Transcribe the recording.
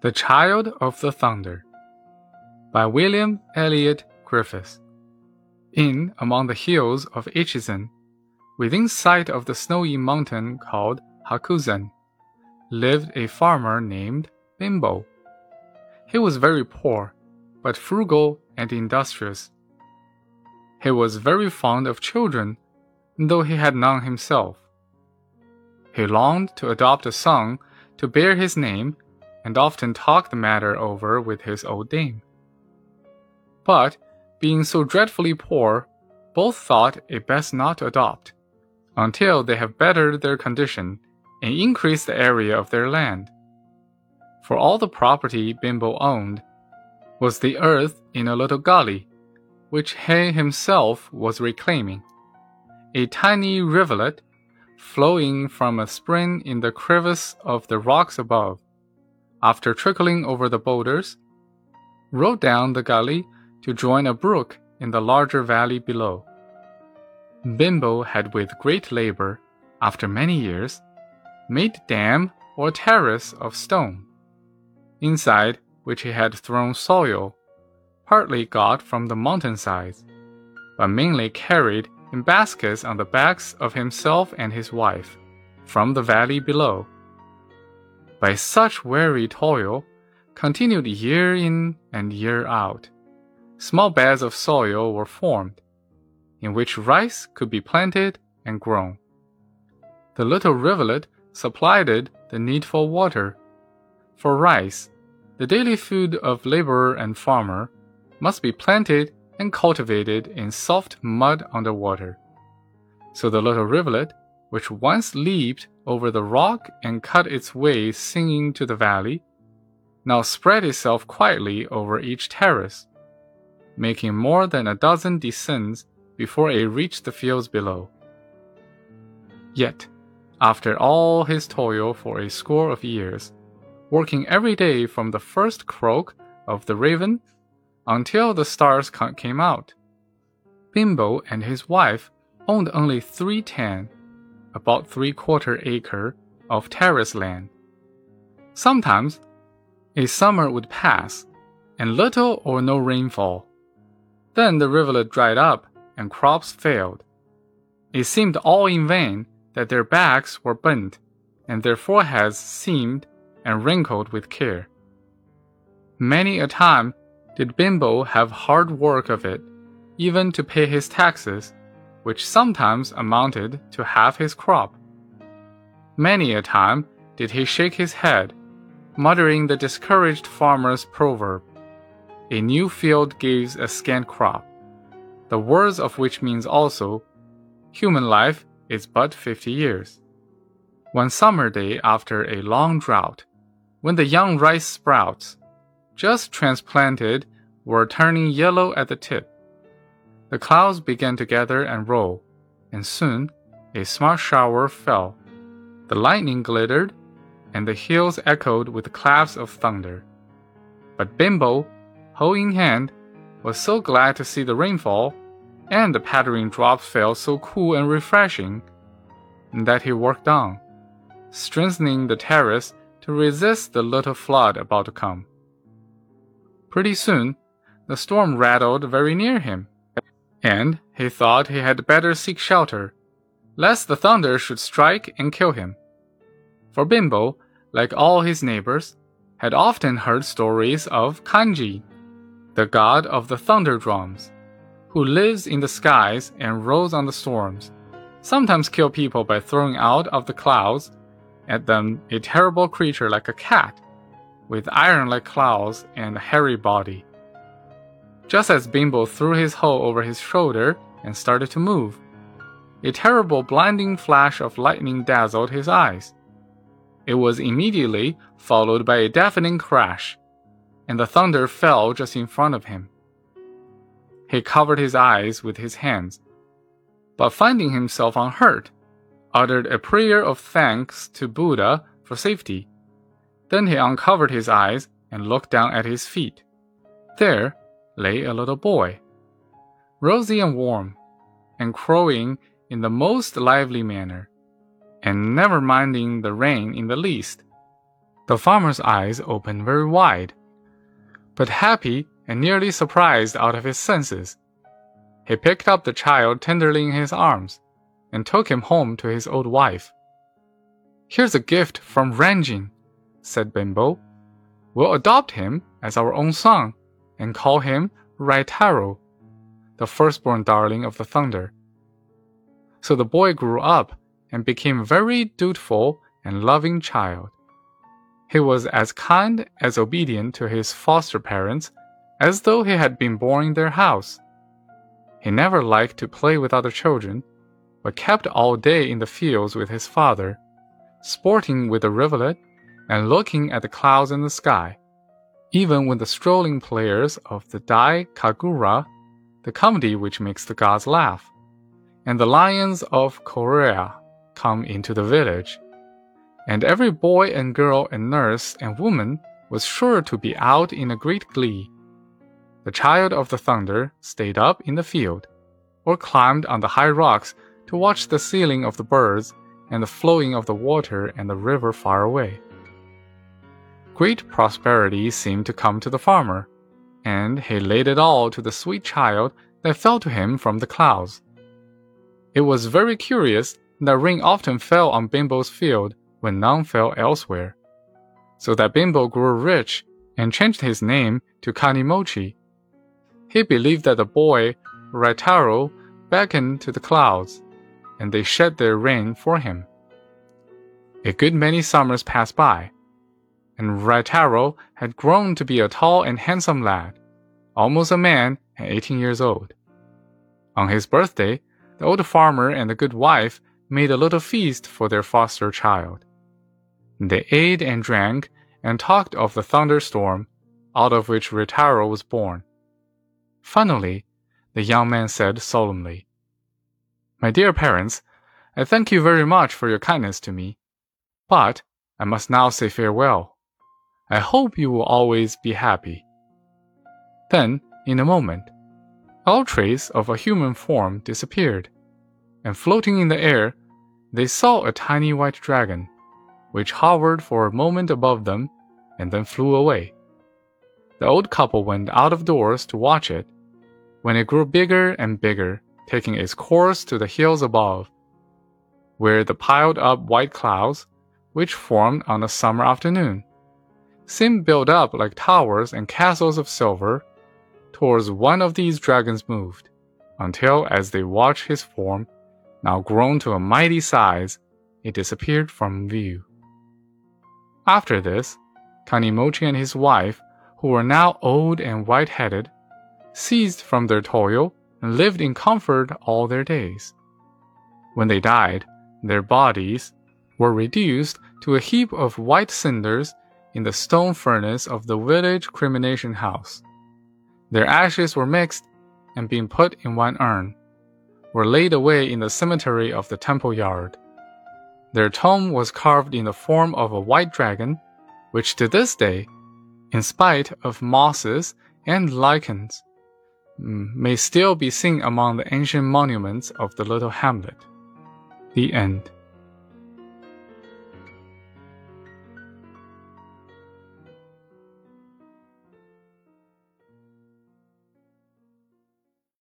The Child of the Thunder by William Elliot Griffis. In among the hills of Echizen, within sight of the snowy mountain called Hakusan, lived a farmer named Bimbo. He was very poor, but frugal and industrious. He was very fond of children, though he had none himself. He longed to adopt a son to bear his name and often talked the matter over with his old dame. But, being so dreadfully poor, both thought it best not to adopt, until they have bettered their condition and increased the area of their land. For all the property Bimbo owned was the earth in a little gully, which he himself was reclaiming, a tiny rivulet flowing from a spring in the crevice of the rocks above after trickling over the boulders, rode down the gully to join a brook in the larger valley below. Bimbo had with great labor, after many years, made dam or terrace of stone, inside which he had thrown soil, partly got from the mountainsides, but mainly carried in baskets on the backs of himself and his wife, from the valley below by such weary toil, continued year in and year out. Small beds of soil were formed, in which rice could be planted and grown. The little rivulet supplied it the needful water. For rice, the daily food of laborer and farmer, must be planted and cultivated in soft mud under water. So the little rivulet, which once leaped over the rock and cut its way singing to the valley, now spread itself quietly over each terrace, making more than a dozen descents before it reached the fields below. Yet, after all his toil for a score of years, working every day from the first croak of the raven until the stars came out, Bimbo and his wife owned only three tan about three quarter acre of terrace land. Sometimes a summer would pass and little or no rainfall. Then the rivulet dried up and crops failed. It seemed all in vain that their backs were bent and their foreheads seamed and wrinkled with care. Many a time did Bimbo have hard work of it, even to pay his taxes which sometimes amounted to half his crop. Many a time did he shake his head, muttering the discouraged farmer's proverb A new field gives a scant crop, the words of which means also Human life is but fifty years. One summer day after a long drought, when the young rice sprouts, just transplanted, were turning yellow at the tip, the clouds began to gather and roll, and soon a smart shower fell. The lightning glittered, and the hills echoed with claps of thunder. But Bimbo, hoe in hand, was so glad to see the rainfall, and the pattering drops felt so cool and refreshing, that he worked on, strengthening the terrace to resist the little flood about to come. Pretty soon, the storm rattled very near him and he thought he had better seek shelter, lest the thunder should strike and kill him. For Bimbo, like all his neighbors, had often heard stories of Kanji, the god of the thunder drums, who lives in the skies and rolls on the storms, sometimes kill people by throwing out of the clouds at them a terrible creature like a cat, with iron like claws and a hairy body just as Bimbo threw his hoe over his shoulder and started to move. A terrible blinding flash of lightning dazzled his eyes. It was immediately followed by a deafening crash, and the thunder fell just in front of him. He covered his eyes with his hands, but finding himself unhurt, uttered a prayer of thanks to Buddha for safety. Then he uncovered his eyes and looked down at his feet. There, lay a little boy, rosy and warm, and crowing in the most lively manner, and never minding the rain in the least. The farmer's eyes opened very wide, but happy and nearly surprised out of his senses. He picked up the child tenderly in his arms and took him home to his old wife. Here's a gift from Raijin, said Bimbo. We'll adopt him as our own son and call him Raitaro, the firstborn darling of the thunder. So the boy grew up and became a very dutiful and loving child. He was as kind as obedient to his foster parents as though he had been born in their house. He never liked to play with other children, but kept all day in the fields with his father, sporting with the rivulet and looking at the clouds in the sky. Even when the strolling players of the Dai Kagura, the comedy which makes the gods laugh, and the lions of Korea come into the village, and every boy and girl and nurse and woman was sure to be out in a great glee. The child of the thunder stayed up in the field, or climbed on the high rocks to watch the sailing of the birds and the flowing of the water and the river far away. Great prosperity seemed to come to the farmer, and he laid it all to the sweet child that fell to him from the clouds. It was very curious that rain often fell on Bimbo's field when none fell elsewhere. So that Bimbo grew rich and changed his name to Kanimochi. He believed that the boy, Raitaro, beckoned to the clouds, and they shed their rain for him. A good many summers passed by, and Raitaro had grown to be a tall and handsome lad, almost a man and 18 years old. On his birthday, the old farmer and the good wife made a little feast for their foster child. They ate and drank and talked of the thunderstorm out of which Raitaro was born. Finally, the young man said solemnly, My dear parents, I thank you very much for your kindness to me, but I must now say farewell. I hope you will always be happy. Then, in a moment, all trace of a human form disappeared, and floating in the air, they saw a tiny white dragon which hovered for a moment above them and then flew away. The old couple went out of doors to watch it, when it grew bigger and bigger, taking its course to the hills above, where the piled up white clouds, which formed on a summer afternoon, seemed built up like towers and castles of silver. Towards one of these dragons moved, until as they watched his form, now grown to a mighty size, it disappeared from view. After this, Kanimochi and his wife, who were now old and white headed, ceased from their toil and lived in comfort all their days. When they died, their bodies were reduced to a heap of white cinders in the stone furnace of the village cremation house. Their ashes were mixed and being put in one urn, were laid away in the cemetery of the temple yard. Their tomb was carved in the form of a white dragon, which to this day, in spite of mosses and lichens, may still be seen among the ancient monuments of the little hamlet. The end.